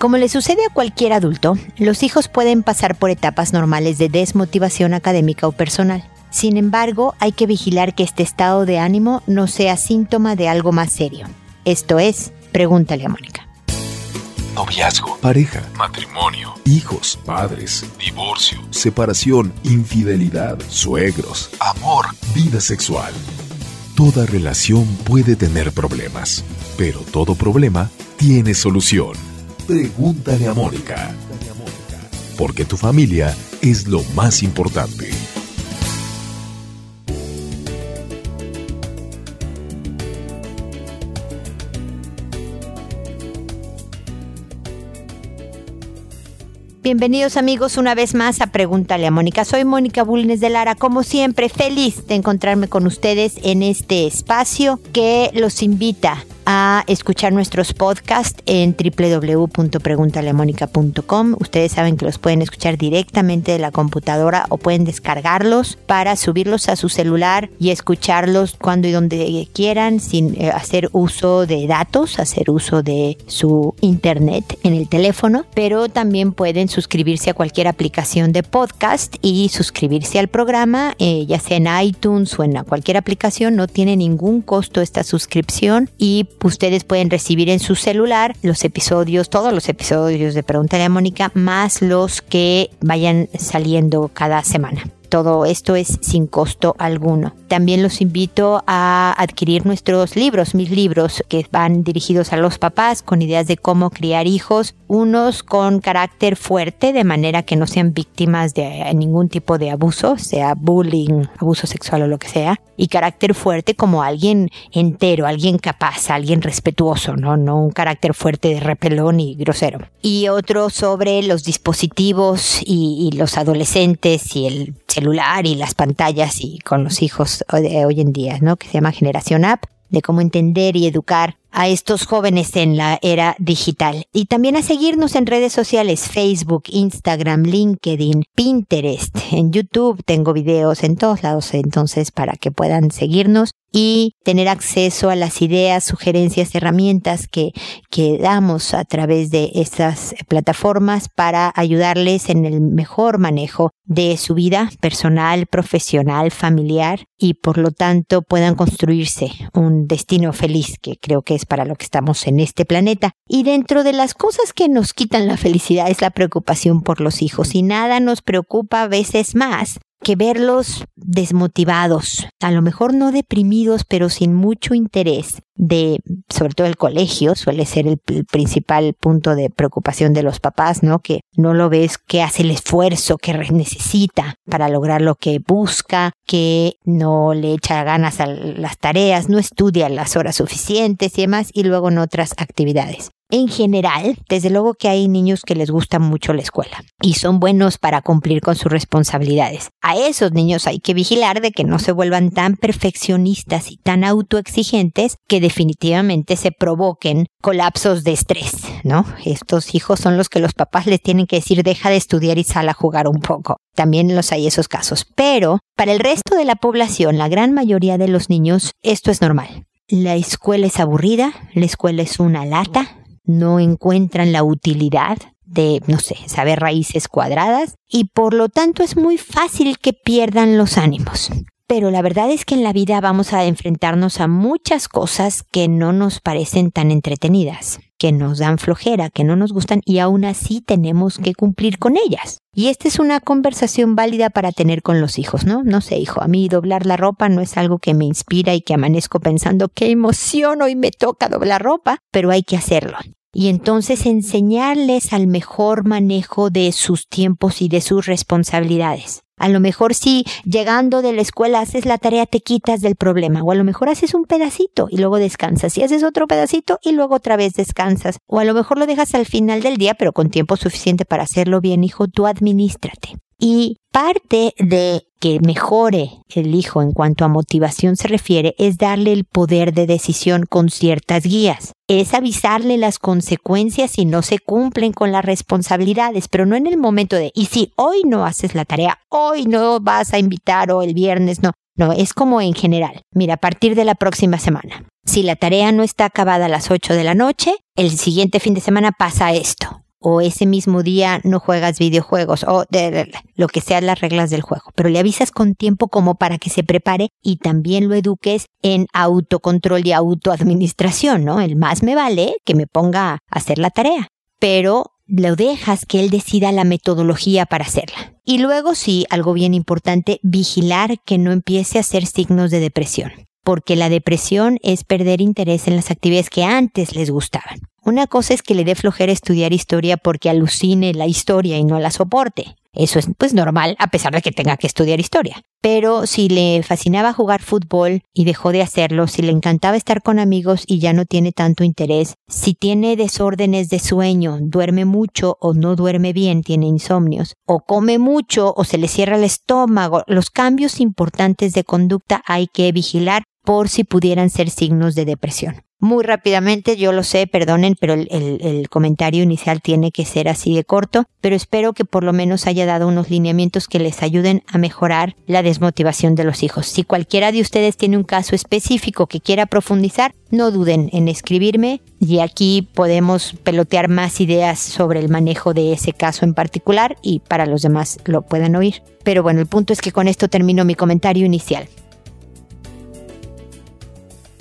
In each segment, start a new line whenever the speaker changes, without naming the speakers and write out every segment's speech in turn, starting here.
Como le sucede a cualquier adulto, los hijos pueden pasar por etapas normales de desmotivación académica o personal. Sin embargo, hay que vigilar que este estado de ánimo no sea síntoma de algo más serio. Esto es, pregúntale a Mónica.
Noviazgo, pareja, matrimonio, hijos, padres, divorcio, separación, infidelidad, suegros, amor, vida sexual. Toda relación puede tener problemas, pero todo problema tiene solución. Pregúntale a Mónica. Porque tu familia es lo más importante.
Bienvenidos amigos una vez más a Pregúntale a Mónica. Soy Mónica Bulnes de Lara, como siempre feliz de encontrarme con ustedes en este espacio que los invita a escuchar nuestros podcasts en www.preguntaleamónica.com. Ustedes saben que los pueden escuchar directamente de la computadora o pueden descargarlos para subirlos a su celular y escucharlos cuando y donde quieran sin eh, hacer uso de datos, hacer uso de su internet en el teléfono, pero también pueden suscribirse a cualquier aplicación de podcast y suscribirse al programa, eh, ya sea en iTunes o en cualquier aplicación, no tiene ningún costo esta suscripción y ustedes pueden recibir en su celular los episodios, todos los episodios de Pregúntale a Mónica, más los que vayan saliendo cada semana. Todo esto es sin costo alguno. También los invito a adquirir nuestros libros, mis libros que van dirigidos a los papás con ideas de cómo criar hijos, unos con carácter fuerte de manera que no sean víctimas de ningún tipo de abuso, sea bullying, abuso sexual o lo que sea, y carácter fuerte como alguien entero, alguien capaz, alguien respetuoso, no, no un carácter fuerte de repelón y grosero. Y otro sobre los dispositivos y, y los adolescentes y el celular y las pantallas y con los hijos hoy en día, ¿no? Que se llama Generación App, de cómo entender y educar a estos jóvenes en la era digital. Y también a seguirnos en redes sociales, Facebook, Instagram, LinkedIn, Pinterest, en YouTube. Tengo videos en todos lados, entonces, para que puedan seguirnos y tener acceso a las ideas, sugerencias, herramientas que, que damos a través de estas plataformas para ayudarles en el mejor manejo de su vida personal, profesional, familiar y por lo tanto puedan construirse un destino feliz que creo que es para lo que estamos en este planeta. Y dentro de las cosas que nos quitan la felicidad es la preocupación por los hijos y nada nos preocupa a veces más que verlos desmotivados, a lo mejor no deprimidos, pero sin mucho interés de, sobre todo el colegio, suele ser el, principal punto de preocupación de los papás, ¿no? Que no lo ves, que hace el esfuerzo que necesita para lograr lo que busca, que no le echa ganas a las tareas, no estudia las horas suficientes y demás, y luego en otras actividades. En general, desde luego que hay niños que les gusta mucho la escuela y son buenos para cumplir con sus responsabilidades. A esos niños hay que vigilar de que no se vuelvan tan perfeccionistas y tan autoexigentes que definitivamente se provoquen colapsos de estrés, ¿no? Estos hijos son los que los papás les tienen que decir deja de estudiar y sal a jugar un poco. También los hay esos casos. Pero para el resto de la población, la gran mayoría de los niños, esto es normal. La escuela es aburrida, la escuela es una lata, no encuentran la utilidad de, no sé, saber raíces cuadradas y por lo tanto es muy fácil que pierdan los ánimos. Pero la verdad es que en la vida vamos a enfrentarnos a muchas cosas que no nos parecen tan entretenidas, que nos dan flojera, que no nos gustan y aún así tenemos que cumplir con ellas. Y esta es una conversación válida para tener con los hijos, ¿no? No sé, hijo, a mí doblar la ropa no es algo que me inspira y que amanezco pensando qué emoción hoy me toca doblar ropa, pero hay que hacerlo y entonces enseñarles al mejor manejo de sus tiempos y de sus responsabilidades. A lo mejor si llegando de la escuela haces la tarea te quitas del problema. O a lo mejor haces un pedacito y luego descansas. Y haces otro pedacito y luego otra vez descansas. O a lo mejor lo dejas al final del día pero con tiempo suficiente para hacerlo bien hijo tú administrate. Y parte de que mejore el hijo en cuanto a motivación se refiere es darle el poder de decisión con ciertas guías. Es avisarle las consecuencias si no se cumplen con las responsabilidades, pero no en el momento de, y si hoy no haces la tarea, hoy no vas a invitar o el viernes no. No, es como en general. Mira, a partir de la próxima semana. Si la tarea no está acabada a las 8 de la noche, el siguiente fin de semana pasa esto o ese mismo día no juegas videojuegos o de, lo que sean las reglas del juego, pero le avisas con tiempo como para que se prepare y también lo eduques en autocontrol y autoadministración, ¿no? El más me vale que me ponga a hacer la tarea, pero lo dejas que él decida la metodología para hacerla. Y luego sí, algo bien importante, vigilar que no empiece a hacer signos de depresión porque la depresión es perder interés en las actividades que antes les gustaban. Una cosa es que le dé flojera estudiar historia porque alucine la historia y no la soporte. Eso es pues normal a pesar de que tenga que estudiar historia. Pero si le fascinaba jugar fútbol y dejó de hacerlo, si le encantaba estar con amigos y ya no tiene tanto interés, si tiene desórdenes de sueño, duerme mucho o no duerme bien, tiene insomnios, o come mucho o se le cierra el estómago, los cambios importantes de conducta hay que vigilar por si pudieran ser signos de depresión. Muy rápidamente, yo lo sé, perdonen, pero el, comentario inicial tiene que ser así de corto, pero espero que por lo menos haya dado unos lineamientos que les ayuden a mejorar la desmotivación de los hijos. Si cualquiera de ustedes tiene un caso específico que quiera profundizar, no duden en escribirme y aquí podemos pelotear más ideas sobre el manejo de ese caso en particular y para los demás lo puedan oír. Pero bueno, el punto es que con esto termino mi comentario inicial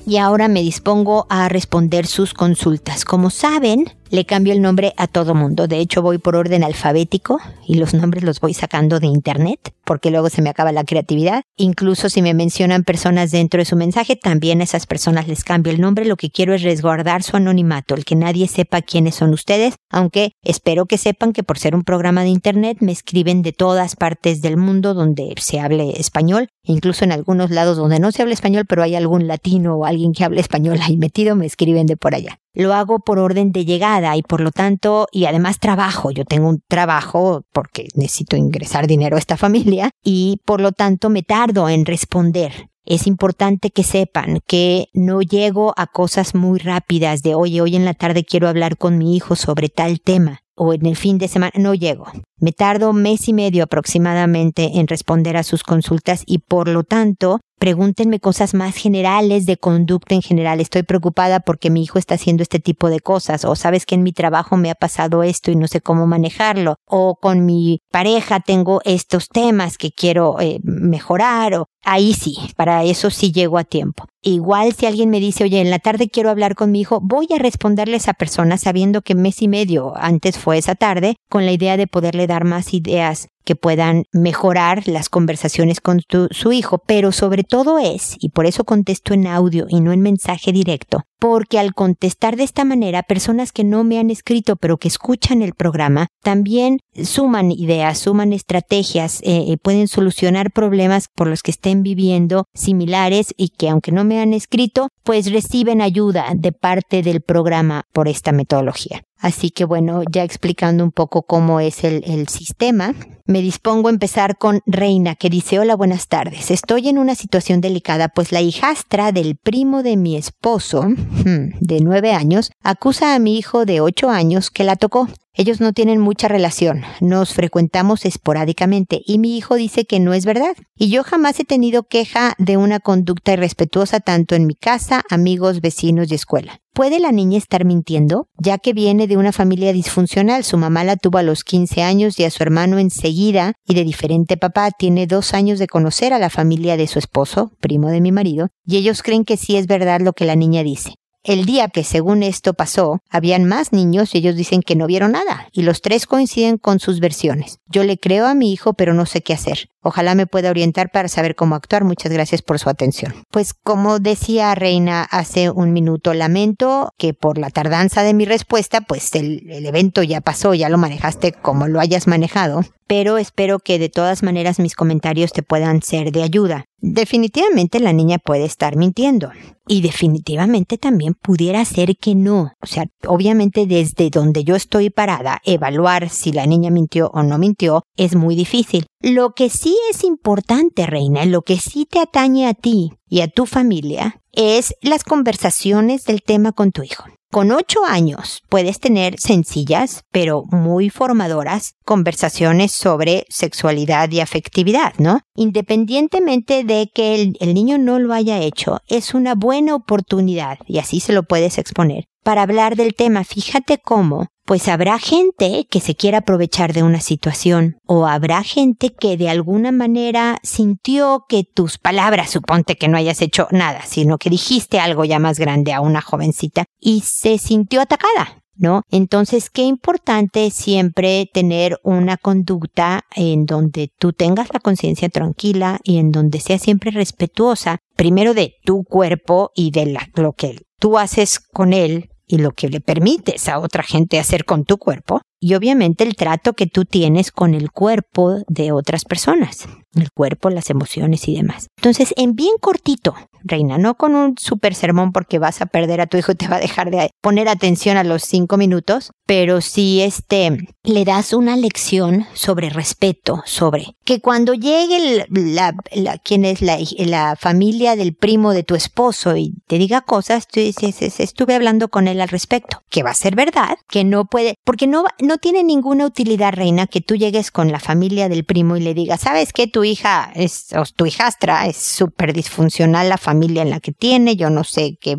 y ahora me dispongo a responder sus consultas. Como saben, le cambio el nombre a todo mundo. De hecho, voy por orden alfabético y los nombres los voy sacando de internet porque luego se me acaba la creatividad. Incluso si me mencionan personas dentro de su mensaje, también a esas personas les cambio el nombre. Lo que quiero es resguardar su anonimato, el que nadie sepa quiénes son ustedes, aunque espero que sepan que por ser un programa de internet me escriben de todas partes del mundo donde se hable español, incluso en algunos lados donde no se habla español, pero hay algún latino o alguien que hable español ahí metido, me escriben de por allá lo hago por orden de llegada y por lo tanto, y además trabajo, yo tengo un trabajo porque necesito ingresar dinero a esta familia y por lo tanto me tardo en responder. Es importante que sepan que no llego a cosas muy rápidas de oye, hoy en la tarde quiero hablar con mi hijo sobre tal tema o en el fin de semana, no llego. Me tardo mes y medio aproximadamente en responder a sus consultas y por lo tanto pregúntenme cosas más generales de conducta en general. Estoy preocupada porque mi hijo está haciendo este tipo de cosas o sabes que en mi trabajo me ha pasado esto y no sé cómo manejarlo o con mi pareja tengo estos temas que quiero eh, mejorar o ahí sí, para eso sí llego a tiempo. Igual si alguien me dice, oye, en la tarde quiero hablar con mi hijo, voy a responderle a esa persona sabiendo que mes y medio antes fue esa tarde, con la idea de poderle dar más ideas que puedan mejorar las conversaciones con su hijo, pero sobre todo es, y por eso contesto en audio y no en mensaje directo, porque al contestar de esta manera, personas que no me han escrito pero que escuchan el programa, también suman ideas, suman estrategias, eh, eh, pueden solucionar problemas por los que estén viviendo similares y que aunque no me han escrito, pues reciben ayuda de parte del programa por esta metodología. Así que bueno, ya explicando un poco cómo es el, el, sistema, me dispongo a empezar con Reina, que dice, hola, buenas tardes. Estoy en una situación delicada, pues la hijastra del primo de mi esposo, hmm, de nueve años, acusa a mi hijo de ocho años que la tocó. Ellos no tienen mucha relación, nos frecuentamos esporádicamente y mi hijo dice que no es verdad. Y yo jamás he tenido queja de una conducta irrespetuosa tanto en mi casa, amigos, vecinos y escuela. ¿Puede la niña estar mintiendo? Ya que viene de una familia disfuncional, su mamá la tuvo a los 15 años y a su hermano enseguida, y de diferente papá, tiene dos años de conocer a la familia de su esposo, primo de mi marido, y ellos creen que sí es verdad lo que la niña dice. El día que según esto pasó, habían más niños y ellos dicen que no vieron nada, y los tres coinciden con sus versiones. Yo le creo a mi hijo, pero no sé qué hacer. Ojalá me pueda orientar para saber cómo actuar. Muchas gracias por su atención. Pues como decía Reina hace un minuto, lamento que por la tardanza de mi respuesta, pues el, evento ya pasó, ya lo manejaste como lo hayas manejado, pero espero que de todas maneras mis comentarios te puedan ser de ayuda. Definitivamente la niña puede estar mintiendo y definitivamente también pudiera ser que no. O sea, obviamente desde donde yo estoy parada, evaluar si la niña mintió o no mintió es muy difícil. Lo que sí es importante, Reina, lo que sí te atañe a ti y a tu familia es las conversaciones del tema con tu hijo. Con ocho años puedes tener sencillas, pero muy formadoras, conversaciones sobre sexualidad y afectividad, ¿no? Independientemente de que el, niño no lo haya hecho, es una buena oportunidad, y así se lo puedes exponer, para hablar del tema. Fíjate cómo pues habrá gente que se quiera aprovechar de una situación o habrá gente que de alguna manera sintió que tus palabras, suponte que no hayas hecho nada, sino que dijiste algo ya más grande a una jovencita y se sintió atacada. ¿No? Entonces, qué importante siempre tener una conducta en donde tú tengas la conciencia tranquila y en donde sea siempre respetuosa, primero de tu cuerpo y de lo que tú haces con él y lo que le permites a otra gente hacer con tu cuerpo, y obviamente el trato que tú tienes con el cuerpo de otras personas, el cuerpo, las emociones y demás. Entonces, en bien cortito, Reina, no con un super sermón porque vas a perder a tu hijo y te va a dejar de poner atención a los cinco minutos, pero si este le das una lección sobre respeto, sobre que cuando llegue la, la, quien es la, la familia del primo de tu esposo y te diga cosas, tú dices, estuve hablando con él al respecto, que va a ser verdad, que no puede, porque no, no tiene ninguna utilidad, Reina, que tú llegues con la familia del primo y le digas, sabes que tu hija es, o tu hijastra es súper disfuncional la familia en la que tiene, yo no sé qué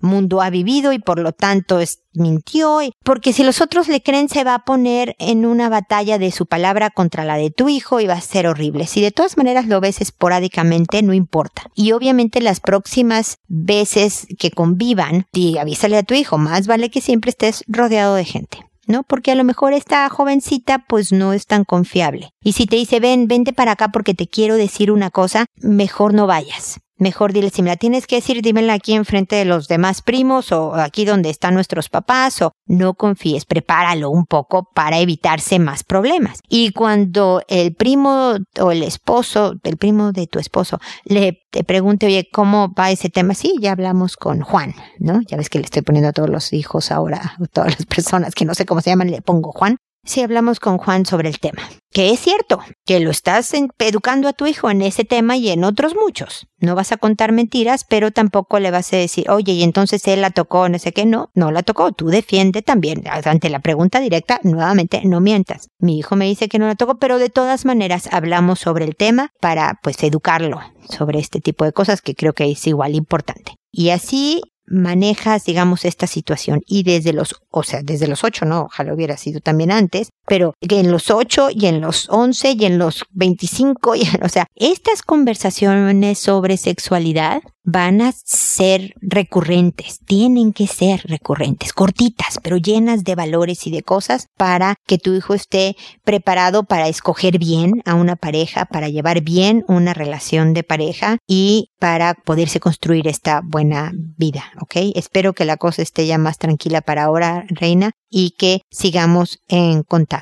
mundo ha vivido y por lo tanto es, mintió, porque si los otros le creen se va a poner en una batalla de su palabra contra la de tu hijo y va a ser horrible. Si de todas maneras lo ves esporádicamente, no importa. Y obviamente las próximas veces que convivan, avísale a tu hijo, más vale que siempre estés rodeado de gente. ¿No? Porque a lo mejor esta jovencita pues no es tan confiable. Y si te dice, ven, vente para acá porque te quiero decir una cosa, mejor no vayas. Mejor dile, si me la tienes que decir, dímela aquí enfrente de los demás primos o aquí donde están nuestros papás o no confíes, prepáralo un poco para evitarse más problemas. Y cuando el primo o el esposo, el primo de tu esposo, le te pregunte, oye, ¿cómo va ese tema? Sí, ya hablamos con Juan, ¿no? Ya ves que le estoy poniendo a todos los hijos ahora, a todas las personas que no sé cómo se llaman, le pongo Juan si hablamos con Juan sobre el tema. Que es cierto, que lo estás educando a tu hijo en ese tema y en otros muchos. No vas a contar mentiras, pero tampoco le vas a decir, oye, y entonces él la tocó, no sé qué, no, no la tocó. Tú defiende también. Ante la pregunta directa, nuevamente, no mientas. Mi hijo me dice que no la tocó, pero de todas maneras hablamos sobre el tema para, pues, educarlo sobre este tipo de cosas que creo que es igual importante. Y así manejas, digamos, esta situación y desde los, o sea, desde los ocho, no, ojalá hubiera sido también antes, pero en los ocho y en los once y en los veinticinco, o sea, estas conversaciones sobre sexualidad van a ser recurrentes, tienen que ser recurrentes, cortitas, pero llenas de valores y de cosas para que tu hijo esté preparado para escoger bien a una pareja, para llevar bien una relación de pareja y para poderse construir esta buena vida, ¿ok? Espero que la cosa esté ya más tranquila para ahora, Reina, y que sigamos en contacto.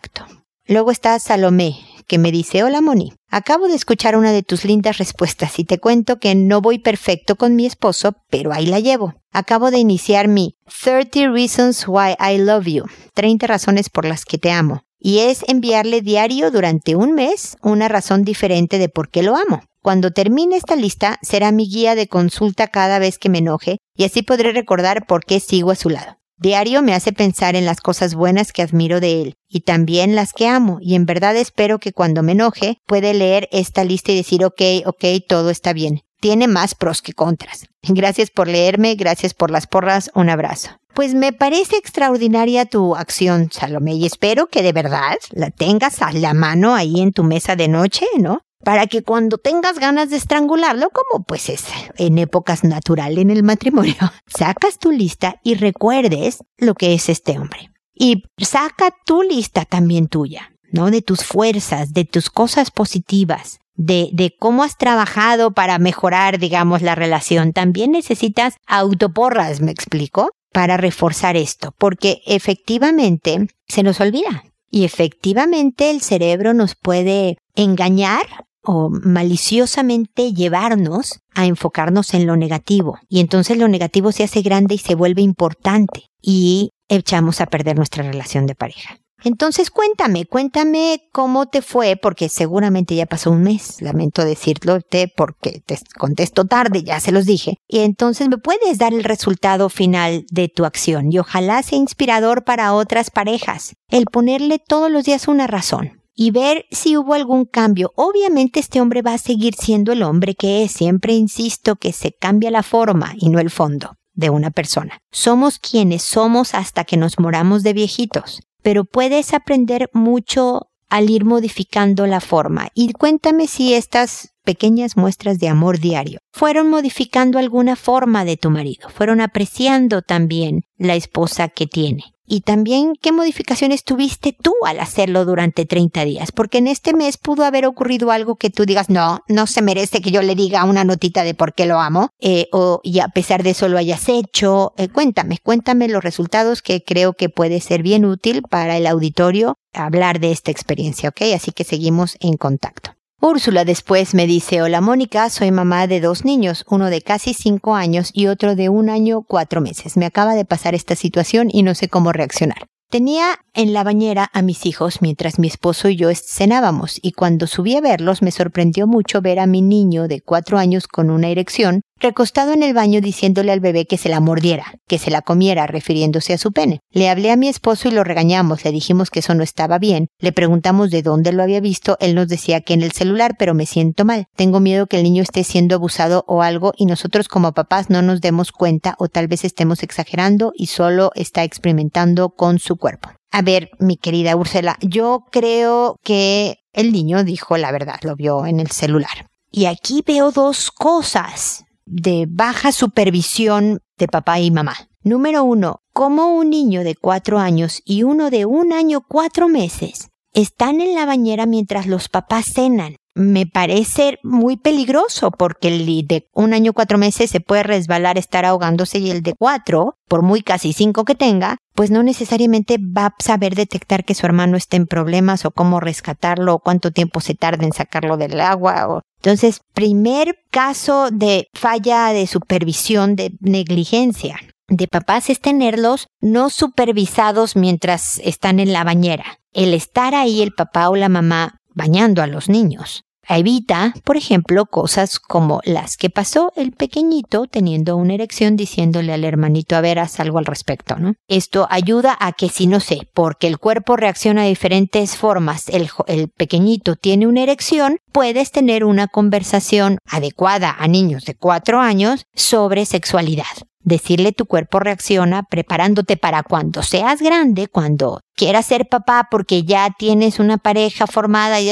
Luego está Salomé, que me dice, hola Moni, acabo de escuchar una de tus lindas respuestas y te cuento que no voy perfecto con mi esposo, pero ahí la llevo. Acabo de iniciar mi 30 Reasons Why I Love You, 30 razones por las que te amo, y es enviarle diario durante un mes una razón diferente de por qué lo amo. Cuando termine esta lista, será mi guía de consulta cada vez que me enoje y así podré recordar por qué sigo a su lado. Diario me hace pensar en las cosas buenas que admiro de él y también las que amo y en verdad espero que cuando me enoje puede leer esta lista y decir ok, ok, todo está bien. Tiene más pros que contras. Gracias por leerme, gracias por las porras, un abrazo. Pues me parece extraordinaria tu acción, Salomé, y espero que de verdad la tengas a la mano ahí en tu mesa de noche, ¿no? Para que cuando tengas ganas de estrangularlo, como pues es en épocas natural en el matrimonio, sacas tu lista y recuerdes lo que es este hombre. Y saca tu lista también tuya, ¿no? De tus fuerzas, de tus cosas positivas, de, de cómo has trabajado para mejorar, digamos, la relación. También necesitas autoporras, ¿me explico? Para reforzar esto, porque efectivamente se nos olvida. Y efectivamente el cerebro nos puede engañar o maliciosamente llevarnos a enfocarnos en lo negativo. Y entonces lo negativo se hace grande y se vuelve importante y echamos a perder nuestra relación de pareja. Entonces cuéntame, cuéntame cómo te fue, porque seguramente ya pasó un mes, lamento decirlo, porque te contesto tarde, ya se los dije. Y entonces me puedes dar el resultado final de tu acción y ojalá sea inspirador para otras parejas, el ponerle todos los días una razón y ver si hubo algún cambio. Obviamente este hombre va a seguir siendo el hombre que es. Siempre insisto que se cambia la forma y no el fondo. de una persona. Somos quienes somos hasta que nos moramos de viejitos, pero puedes aprender mucho al ir modificando la forma. Y cuéntame si estas pequeñas muestras de amor diario fueron modificando alguna forma de tu marido, fueron apreciando también la esposa que tiene. Y también qué modificaciones tuviste tú al hacerlo durante 30 días, porque en este mes pudo haber ocurrido algo que tú digas, no, no se merece que yo le diga una notita de por qué lo amo, eh, o y a pesar de eso lo hayas hecho. Eh, cuéntame, cuéntame los resultados que creo que puede ser bien útil para el auditorio hablar de esta experiencia, ¿ok? Así que seguimos en contacto. Úrsula después me dice, hola Mónica, soy mamá de dos niños, uno de casi cinco años y otro de un año cuatro meses. Me acaba de pasar esta situación y no sé cómo reaccionar. Tenía en la bañera a mis hijos mientras mi esposo y yo cenábamos y cuando subí a verlos me sorprendió mucho ver a mi niño de cuatro años con una erección recostado en el baño diciéndole al bebé que se la mordiera, que se la comiera, refiriéndose a su pene. Le hablé a mi esposo y lo regañamos, le dijimos que eso no estaba bien, le preguntamos de dónde lo había visto, él nos decía que en el celular, pero me siento mal. Tengo miedo que el niño esté siendo abusado o algo y nosotros como papás no nos demos cuenta o tal vez estemos exagerando y solo está experimentando con su cuerpo. A ver, mi querida Úrsula, yo creo que el niño dijo la verdad, lo vio en el celular. Y aquí veo dos cosas de baja supervisión de papá y mamá. Número uno, como un niño de cuatro años y uno de un año cuatro meses están en la bañera mientras los papás cenan. Me parece muy peligroso porque el de un año cuatro meses se puede resbalar, estar ahogándose y el de cuatro, por muy casi cinco que tenga, pues no necesariamente va a saber detectar que su hermano está en problemas o cómo rescatarlo o cuánto tiempo se tarda en sacarlo del agua o entonces, primer caso de falla de supervisión, de negligencia de papás es tenerlos no supervisados mientras están en la bañera. El estar ahí el papá o la mamá bañando a los niños. Evita, por ejemplo, cosas como las que pasó el pequeñito teniendo una erección diciéndole al hermanito a ver, haz algo al respecto, ¿no? Esto ayuda a que si no sé, porque el cuerpo reacciona de diferentes formas, el, el pequeñito tiene una erección, puedes tener una conversación adecuada a niños de cuatro años sobre sexualidad decirle tu cuerpo reacciona preparándote para cuando seas grande, cuando quieras ser papá porque ya tienes una pareja formada y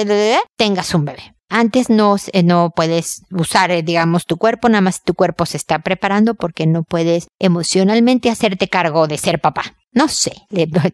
tengas un bebé. Antes no, eh, no puedes usar, eh, digamos, tu cuerpo, nada más tu cuerpo se está preparando porque no puedes emocionalmente hacerte cargo de ser papá. No sé,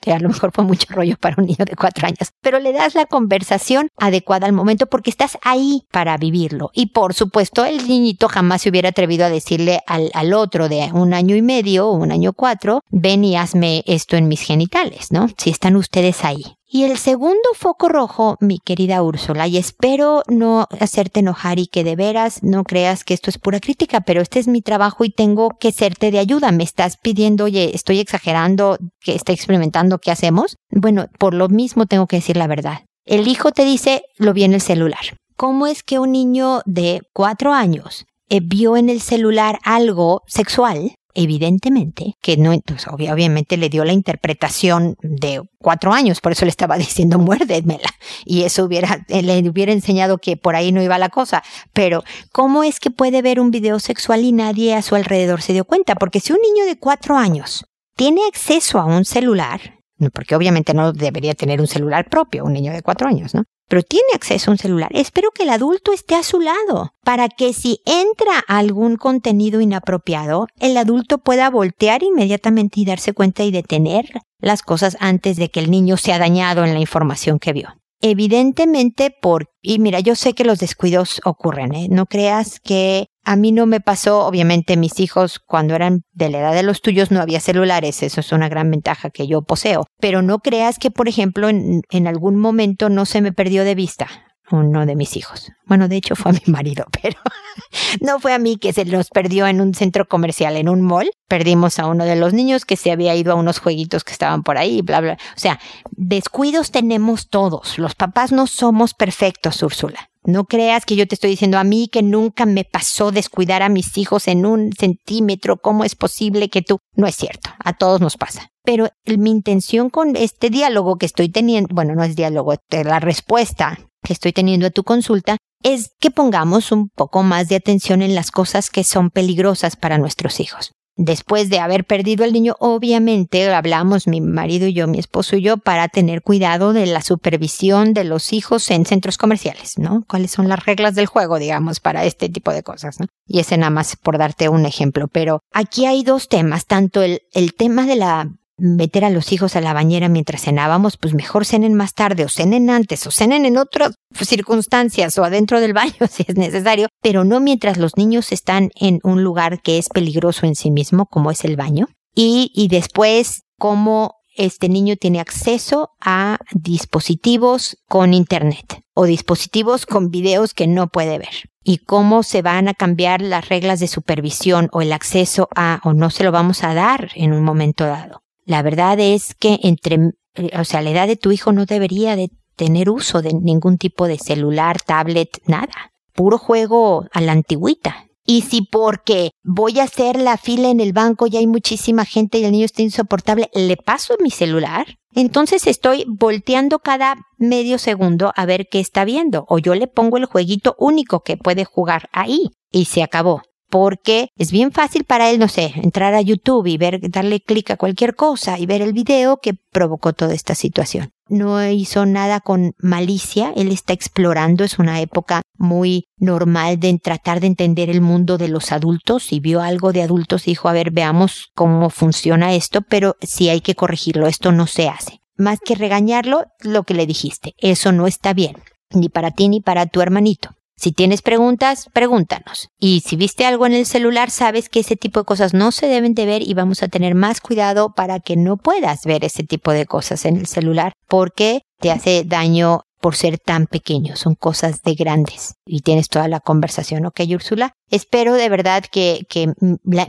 a lo mejor fue mucho rollo para un niño de cuatro años, pero le das la conversación adecuada al momento porque estás ahí para vivirlo. Y por supuesto, el niñito jamás se hubiera atrevido a decirle al, al otro de un año y medio o un año cuatro, ven y hazme esto en mis genitales, ¿no? Si están ustedes ahí. Y el segundo foco rojo, mi querida Úrsula, y espero no hacerte enojar y que de veras no creas que esto es pura crítica, pero este es mi trabajo y tengo que serte de ayuda. Me estás pidiendo, oye, estoy exagerando, que está experimentando, ¿qué hacemos? Bueno, por lo mismo tengo que decir la verdad. El hijo te dice, lo vi en el celular. ¿Cómo es que un niño de cuatro años eh, vio en el celular algo sexual evidentemente, que no, entonces obviamente le dio la interpretación de cuatro años, por eso le estaba diciendo muérdemela, y eso hubiera, le hubiera enseñado que por ahí no iba la cosa, pero ¿cómo es que puede ver un video sexual y nadie a su alrededor se dio cuenta? Porque si un niño de cuatro años tiene acceso a un celular, porque obviamente no debería tener un celular propio, un niño de cuatro años, ¿no? Pero tiene acceso a un celular. Espero que el adulto esté a su lado para que si entra algún contenido inapropiado, el adulto pueda voltear inmediatamente y darse cuenta y detener las cosas antes de que el niño sea dañado en la información que vio. Evidentemente por, y mira, yo sé que los descuidos ocurren, ¿eh? No creas que a mí no me pasó, obviamente mis hijos cuando eran de la edad de los tuyos no había celulares, eso es una gran ventaja que yo poseo, pero no creas que, por ejemplo, en, en algún momento no se me perdió de vista uno de mis hijos. Bueno, de hecho fue a mi marido, pero no fue a mí que se los perdió en un centro comercial, en un mall. Perdimos a uno de los niños que se había ido a unos jueguitos que estaban por ahí, bla, bla. O sea, descuidos tenemos todos. Los papás no somos perfectos, Úrsula. No creas que yo te estoy diciendo a mí que nunca me pasó descuidar a mis hijos en un centímetro. ¿Cómo es posible que tú? No es cierto. A todos nos pasa. Pero mi intención con este diálogo que estoy teniendo, bueno, no es diálogo, la respuesta que estoy teniendo a tu consulta es que pongamos un poco más de atención en las cosas que son peligrosas para nuestros hijos. Después de haber perdido el niño, obviamente hablamos mi marido y yo, mi esposo y yo, para tener cuidado de la supervisión de los hijos en centros comerciales, ¿no? ¿Cuáles son las reglas del juego, digamos, para este tipo de cosas, ¿no? Y ese nada más por darte un ejemplo. Pero aquí hay dos temas, tanto el, el tema de la meter a los hijos a la bañera mientras cenábamos, pues mejor cenen más tarde o cenen antes o cenen en otras circunstancias o adentro del baño si es necesario, pero no mientras los niños están en un lugar que es peligroso en sí mismo, como es el baño. Y, y después, cómo este niño tiene acceso a dispositivos con internet o dispositivos con videos que no puede ver y cómo se van a cambiar las reglas de supervisión o el acceso a o no se lo vamos a dar en un momento dado. La verdad es que entre, o sea, la edad de tu hijo no debería de tener uso de ningún tipo de celular, tablet, nada. Puro juego a la antigüita. Y si porque voy a hacer la fila en el banco y hay muchísima gente y el niño está insoportable, le paso mi celular, entonces estoy volteando cada medio segundo a ver qué está viendo. O yo le pongo el jueguito único que puede jugar ahí. Y se acabó porque es bien fácil para él, no sé, entrar a YouTube y ver, darle clic a cualquier cosa y ver el video que provocó toda esta situación. No hizo nada con malicia, él está explorando, es una época muy normal de tratar de entender el mundo de los adultos y vio algo de adultos y dijo, a ver, veamos cómo funciona esto, pero sí hay que corregirlo, esto no se hace. Más que regañarlo, lo que le dijiste, eso no está bien, ni para ti ni para tu hermanito. Si tienes preguntas, pregúntanos. Y si viste algo en el celular, sabes que ese tipo de cosas no se deben de ver y vamos a tener más cuidado para que no puedas ver ese tipo de cosas en el celular porque te hace daño por ser tan pequeño, son cosas de grandes. Y tienes toda la conversación, ¿ok, Úrsula? Espero de verdad que, que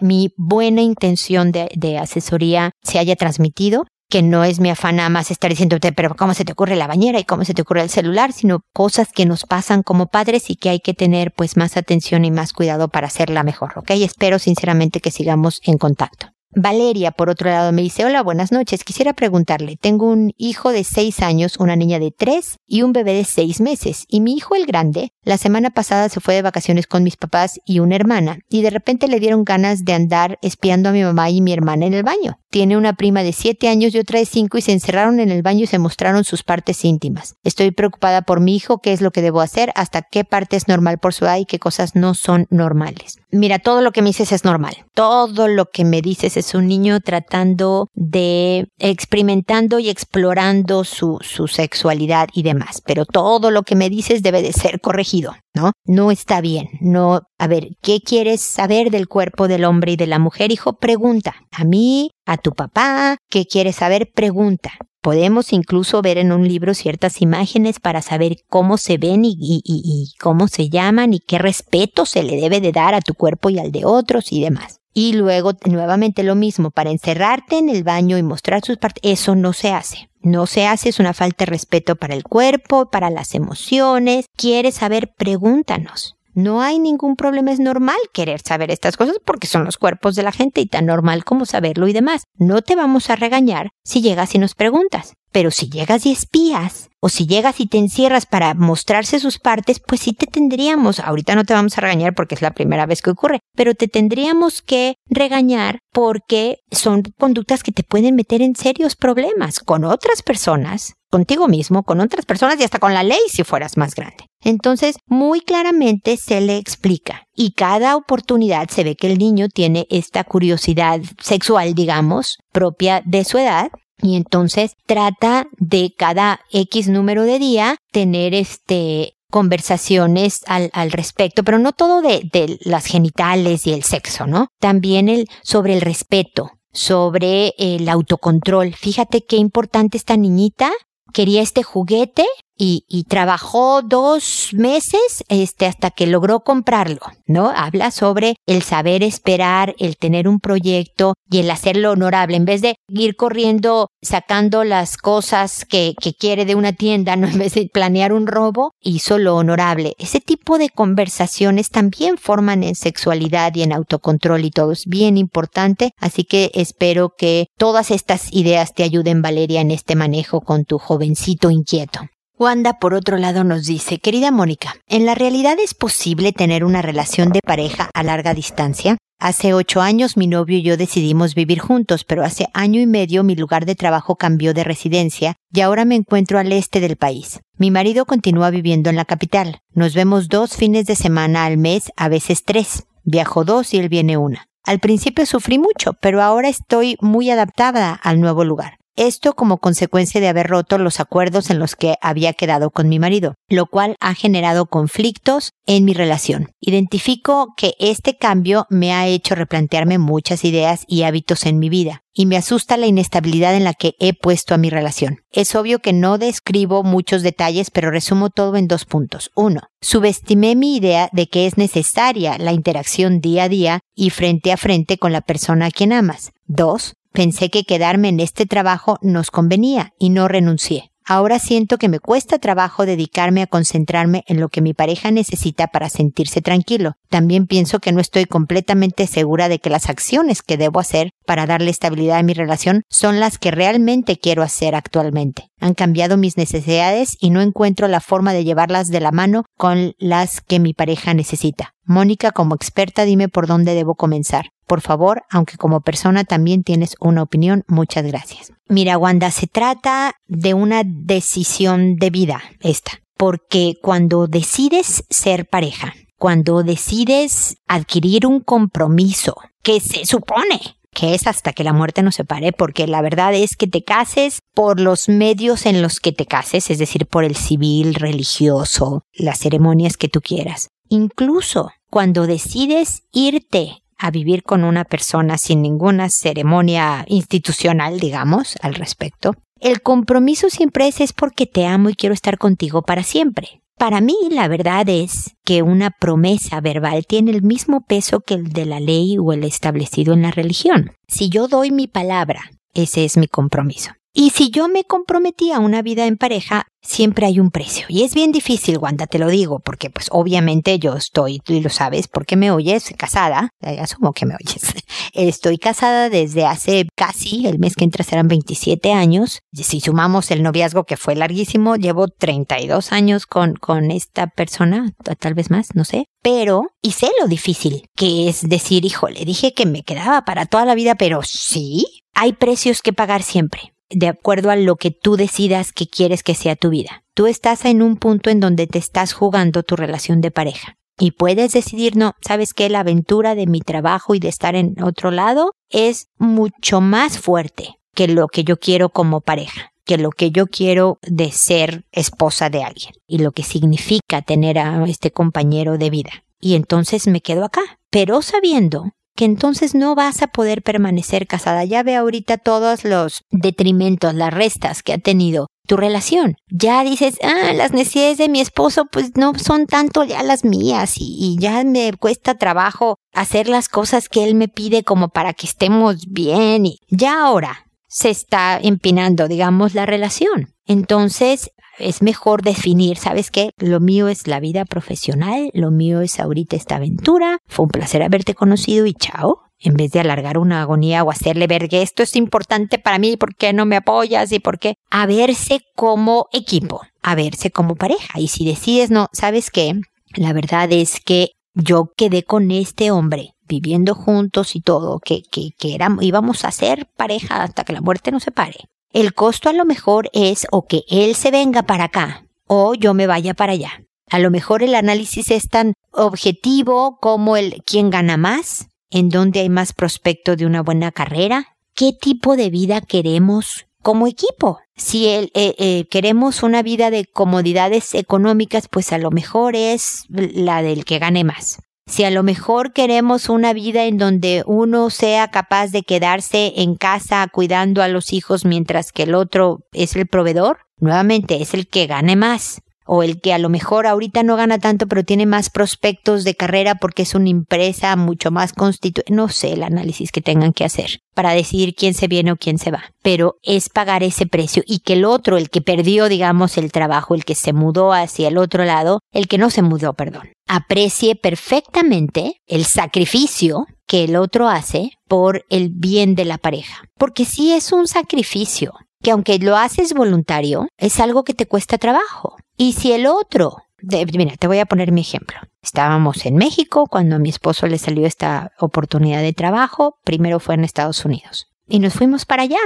mi buena intención de, de asesoría se haya transmitido que no es mi afán nada más estar diciéndote, pero cómo se te ocurre la bañera y cómo se te ocurre el celular, sino cosas que nos pasan como padres y que hay que tener pues más atención y más cuidado para hacerla mejor, ¿ok? Espero sinceramente que sigamos en contacto. Valeria, por otro lado, me dice, hola, buenas noches. Quisiera preguntarle, tengo un hijo de seis años, una niña de tres y un bebé de seis meses. Y mi hijo, el grande, la semana pasada se fue de vacaciones con mis papás y una hermana. Y de repente le dieron ganas de andar espiando a mi mamá y mi hermana en el baño. Tiene una prima de siete años y otra de cinco y se encerraron en el baño y se mostraron sus partes íntimas. Estoy preocupada por mi hijo, qué es lo que debo hacer, hasta qué parte es normal por su edad y qué cosas no son normales. Mira, todo lo que me dices es normal. Todo lo que me dices es un niño tratando de experimentando y explorando su, su sexualidad y demás. Pero todo lo que me dices debe de ser corregido, ¿no? No está bien. No, a ver, ¿qué quieres saber del cuerpo del hombre y de la mujer? Hijo, pregunta. A mí, a tu papá, ¿qué quieres saber? Pregunta. Podemos incluso ver en un libro ciertas imágenes para saber cómo se ven y, cómo se llaman y qué respeto se le debe de dar a tu cuerpo y al de otros y demás. Y luego nuevamente lo mismo, para encerrarte en el baño y mostrar sus partes, eso no se hace. No se hace, es una falta de respeto para el cuerpo, para las emociones. ¿Quieres saber? Pregúntanos. No hay ningún problema, es normal querer saber estas cosas porque son los cuerpos de la gente y tan normal como saberlo y demás. No te vamos a regañar si llegas y nos preguntas. Pero si llegas y espías, o si llegas y te encierras para mostrarse sus partes, pues sí te tendríamos, ahorita no te vamos a regañar porque es la primera vez que ocurre, pero te tendríamos que regañar porque son conductas que te pueden meter en serios problemas con otras personas, contigo mismo, con otras personas y hasta con la ley si fueras más grande. Entonces, muy claramente se le explica y cada oportunidad se ve que el niño tiene esta curiosidad sexual, digamos, propia de su edad y entonces trata de cada X número de día tener este conversaciones al, al respecto, pero no todo de, de las genitales y el sexo, ¿no? También el, sobre el respeto, sobre el autocontrol. Fíjate qué importante esta niñita quería este juguete y, y, trabajó dos meses este, hasta que logró comprarlo, ¿no? Habla sobre el saber esperar, el tener un proyecto y el hacerlo honorable. En vez de ir corriendo sacando las cosas que, que quiere de una tienda, ¿no? En vez de planear un robo, hizo lo honorable. Ese tipo de conversaciones también forman en sexualidad y en autocontrol y todo. Es bien importante. Así que espero que todas estas ideas te ayuden, Valeria, en este manejo con tu jovencito inquieto. Wanda, por otro lado, nos dice, querida Mónica, ¿en la realidad es posible tener una relación de pareja a larga distancia? Hace ocho años mi novio y yo decidimos vivir juntos, pero hace año y medio mi lugar de trabajo cambió de residencia y ahora me encuentro al este del país. Mi marido continúa viviendo en la capital. Nos vemos dos fines de semana al mes, a veces tres. Viajo dos y él viene una. Al principio sufrí mucho, pero ahora estoy muy adaptada al nuevo lugar. Esto como consecuencia de haber roto los acuerdos en los que había quedado con mi marido, lo cual ha generado conflictos en mi relación. Identifico que este cambio me ha hecho replantearme muchas ideas y hábitos en mi vida y me asusta la inestabilidad en la que he puesto a mi relación. Es obvio que no describo muchos detalles, pero resumo todo en dos puntos. Uno, subestimé mi idea de que es necesaria la interacción día a día y frente a frente con la persona a quien amas. Dos, Pensé que quedarme en este trabajo nos convenía y no renuncié. Ahora siento que me cuesta trabajo dedicarme a concentrarme en lo que mi pareja necesita para sentirse tranquilo. También pienso que no estoy completamente segura de que las acciones que debo hacer para darle estabilidad a mi relación son las que realmente quiero hacer actualmente. Han cambiado mis necesidades y no encuentro la forma de llevarlas de la mano con las que mi pareja necesita. Mónica, como experta, dime por dónde debo comenzar. Por favor, aunque como persona también tienes una opinión, muchas gracias. Mira, Wanda, se trata de una decisión de vida, esta. Porque cuando decides ser pareja, cuando decides adquirir un compromiso que se supone que es hasta que la muerte nos separe, porque la verdad es que te cases por los medios en los que te cases, es decir, por el civil, religioso, las ceremonias que tú quieras. Incluso cuando decides irte a vivir con una persona sin ninguna ceremonia institucional, digamos, al respecto, el compromiso siempre es, es porque te amo y quiero estar contigo para siempre. Para mí, la verdad es que una promesa verbal tiene el mismo peso que el de la ley o el establecido en la religión. Si yo doy mi palabra, ese es mi compromiso. Y si yo me comprometí a una vida en pareja, siempre hay un precio. Y es bien difícil, Wanda, te lo digo, porque pues obviamente yo estoy, tú lo sabes, porque me oyes casada, eh, asumo que me oyes. Estoy casada desde hace casi, el mes que entra serán 27 años. Si sumamos el noviazgo que fue larguísimo, llevo 32 años con, con esta persona, tal vez más, no sé. Pero, y sé lo difícil que es decir, hijo, le dije que me quedaba para toda la vida, pero sí, hay precios que pagar siempre de acuerdo a lo que tú decidas que quieres que sea tu vida. Tú estás en un punto en donde te estás jugando tu relación de pareja. Y puedes decidir, no, sabes que la aventura de mi trabajo y de estar en otro lado es mucho más fuerte que lo que yo quiero como pareja, que lo que yo quiero de ser esposa de alguien y lo que significa tener a este compañero de vida. Y entonces me quedo acá, pero sabiendo que entonces no vas a poder permanecer casada. Ya ve ahorita todos los detrimentos, las restas que ha tenido tu relación. Ya dices, ah, las necesidades de mi esposo pues no son tanto ya las mías y, ya me cuesta trabajo hacer las cosas que él me pide como para que estemos bien y ya ahora se está empinando, digamos, la relación. Entonces, es mejor definir, ¿sabes qué? Lo mío es la vida profesional, lo mío es ahorita esta aventura, fue un placer haberte conocido y chao. En vez de alargar una agonía o hacerle ver que esto es importante para mí, ¿por qué no me apoyas? y por qué, a verse como equipo, a verse como pareja. Y si decides no, ¿sabes qué? La verdad es que yo quedé con este hombre viviendo juntos y todo, que, que, que éramos, íbamos a ser pareja hasta que la muerte nos separe. El costo a lo mejor es o que él se venga para acá o yo me vaya para allá. A lo mejor el análisis es tan objetivo como el quién gana más, en dónde hay más prospecto de una buena carrera, qué tipo de vida queremos como equipo. Si eh, eh, queremos una vida de comodidades económicas, pues a lo mejor es la del que gane más. Si a lo mejor queremos una vida en donde uno sea capaz de quedarse en casa cuidando a los hijos mientras que el otro es el proveedor, nuevamente es el que gane más o el que a lo mejor ahorita no gana tanto pero tiene más prospectos de carrera porque es una empresa mucho más constituida, no sé el análisis que tengan que hacer para decidir quién se viene o quién se va, pero es pagar ese precio y que el otro, el que perdió digamos el trabajo, el que se mudó hacia el otro lado, el que no se mudó, perdón, aprecie perfectamente el sacrificio que el otro hace por el bien de la pareja, porque si es un sacrificio que aunque lo haces voluntario, es algo que te cuesta trabajo. Y si el otro mira, te voy a poner mi ejemplo. Estábamos en México cuando a mi esposo le salió esta oportunidad de trabajo. Primero fue en Estados Unidos. Y nos fuimos para allá.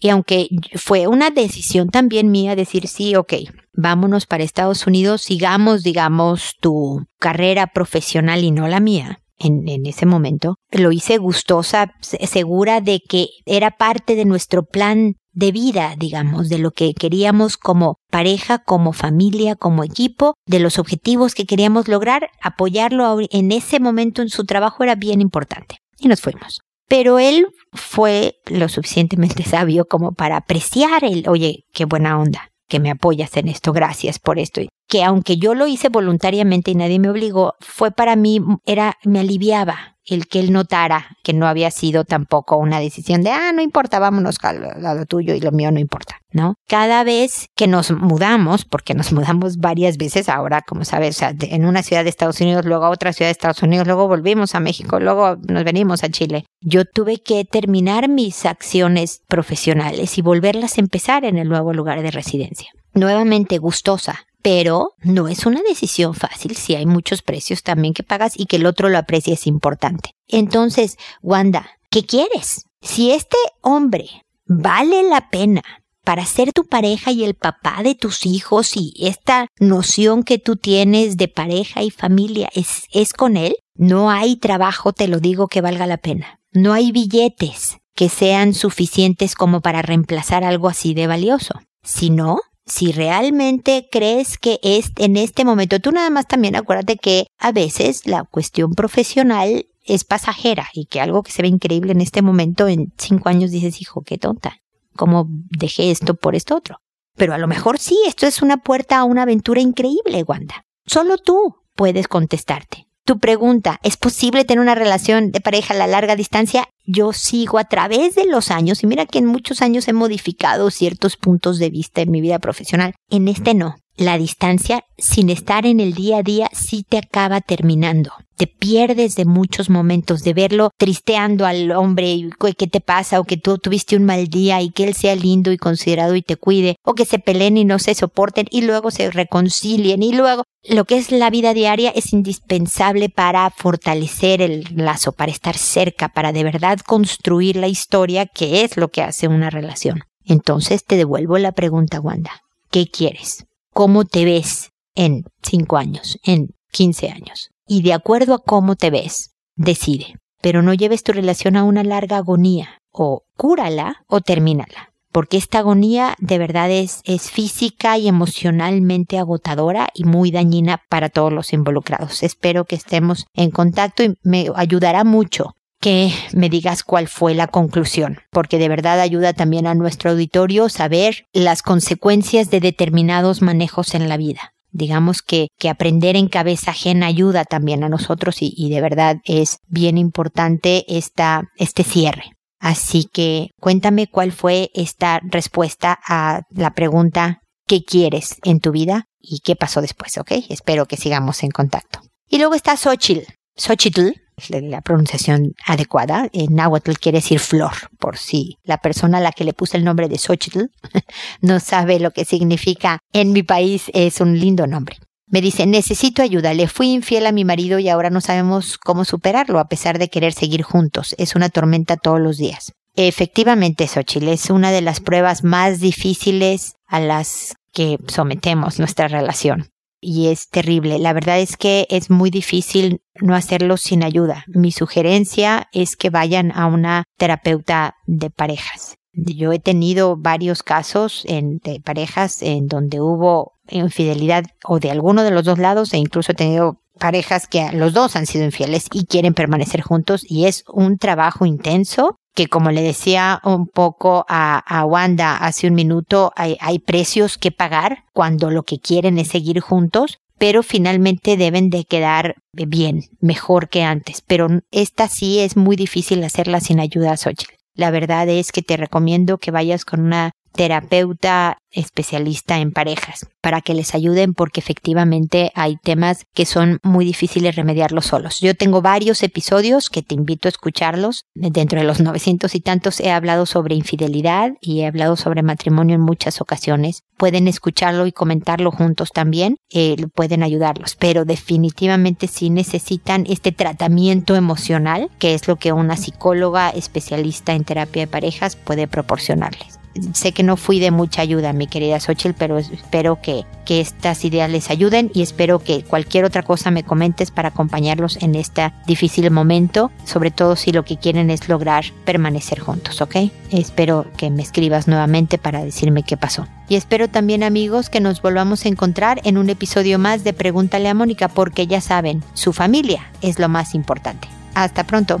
Y aunque fue una decisión también mía decir sí, ok, vámonos para Estados Unidos, sigamos, digamos, tu carrera profesional y no la mía. En, ese momento. Lo hice gustosa, segura de que era parte de nuestro plan de vida, digamos, de lo que queríamos como pareja, como familia, como equipo, de los objetivos que queríamos lograr, apoyarlo en ese momento en su trabajo era bien importante. Y nos fuimos. Pero él fue lo suficientemente sabio como para apreciar el, oye, qué buena onda que me apoyas en esto, gracias por esto. Que aunque yo lo hice voluntariamente y nadie me obligó, fue para mí, era, me aliviaba el que él notara que no había sido tampoco una decisión de, ah, no importa, vámonos a lo, tuyo y lo mío no importa, ¿no? Cada vez que nos mudamos, porque nos mudamos varias veces ahora, como sabes, en una ciudad de Estados Unidos, luego a otra ciudad de Estados Unidos, luego volvimos a México, luego nos venimos a Chile. Yo tuve que terminar mis acciones profesionales y volverlas a empezar en el nuevo lugar de residencia. Nuevamente gustosa, pero no es una decisión fácil si hay muchos precios también que pagas y que el otro lo aprecie es importante. Entonces, Wanda, ¿qué quieres? Si este hombre vale la pena para ser tu pareja y el papá de tus hijos y esta noción que tú tienes de pareja y familia es, es con él, no hay trabajo, te lo digo, que valga la pena. No hay billetes que sean suficientes como para reemplazar algo así de valioso. Si no, si realmente crees que es en este momento, tú nada más también acuérdate que a veces la cuestión profesional es pasajera y que algo que se ve increíble en este momento, en cinco años dices, hijo, qué tonta, ¿cómo dejé esto por esto otro? Pero a lo mejor sí, esto es una puerta a una aventura increíble, Wanda. Solo tú puedes contestarte. Tu pregunta, ¿es posible tener una relación de pareja a la larga distancia? Yo sigo a través de los años, y mira que en muchos años he modificado ciertos puntos de vista en mi vida profesional. En este no. La distancia, sin estar en el día a día, sí te acaba terminando te pierdes de muchos momentos, de verlo tristeando al hombre y qué te pasa, o que tú tuviste un mal día y que él sea lindo y considerado y te cuide, o que se peleen y no se soporten y luego se reconcilien y luego lo que es la vida diaria es indispensable para fortalecer el lazo, para estar cerca, para de verdad construir la historia que es lo que hace una relación. Entonces te devuelvo la pregunta, Wanda. ¿Qué quieres? ¿Cómo te ves en cinco años, en quince años? y de acuerdo a cómo te ves, decide. Pero no lleves tu relación a una larga agonía. O cúrala o termínala. Porque esta agonía de verdad es física y emocionalmente agotadora y muy dañina para todos los involucrados. Espero que estemos en contacto y me ayudará mucho que me digas cuál fue la conclusión, porque de verdad ayuda también a nuestro auditorio saber las consecuencias de determinados manejos en la vida digamos que, que aprender en cabeza ajena ayuda también a nosotros y, de verdad es bien importante esta, este cierre. Así que cuéntame cuál fue esta respuesta a la pregunta ¿qué quieres en tu vida? y qué pasó después, ¿ok? Espero que sigamos en contacto. Y luego está Xochitl. Xochitl la pronunciación adecuada. En náhuatl quiere decir flor, por si la persona a la que le puse el nombre de Xochitl no sabe lo que significa en mi país, es un lindo nombre. Me dice, necesito ayuda, le fui infiel a mi marido y ahora no sabemos cómo superarlo a pesar de querer seguir juntos. Es una tormenta todos los días. Efectivamente, Xochitl, es una de las pruebas más difíciles a las que sometemos nuestra relación y es terrible. La verdad es que es muy difícil no hacerlo sin ayuda. Mi sugerencia es que vayan a una terapeuta de parejas. Yo he tenido varios casos en, de parejas en donde hubo infidelidad o de alguno de los dos lados e incluso he tenido parejas que los dos han sido infieles y quieren permanecer juntos y es un trabajo intenso que como le decía un poco a, Wanda hace un minuto, hay, hay precios que pagar cuando lo que quieren es seguir juntos, pero finalmente deben de quedar bien, mejor que antes. Pero esta sí es muy difícil hacerla sin ayuda a Xochitl. La verdad es que te recomiendo que vayas con una terapeuta especialista en parejas para que les ayuden porque efectivamente hay temas que son muy difíciles remediarlos solos. Yo tengo varios episodios que te invito a escucharlos. Dentro de los 900 y tantos he hablado sobre infidelidad y he hablado sobre matrimonio en muchas ocasiones. Pueden escucharlo y comentarlo juntos también, eh, pueden ayudarlos, pero definitivamente si necesitan este tratamiento emocional, que es lo que una psicóloga especialista en terapia de parejas puede proporcionarles sé que no fui de mucha ayuda, mi querida Xochitl, pero espero que, que estas ideas les ayuden y espero que cualquier otra cosa me comentes para acompañarlos en este difícil momento, sobre todo si lo que quieren es lograr permanecer juntos, ¿ok? Espero que me escribas nuevamente para decirme qué pasó. Y espero también amigos que nos volvamos a encontrar en un episodio más de Pregúntale a Mónica porque ya saben, su familia es lo más importante. Hasta pronto.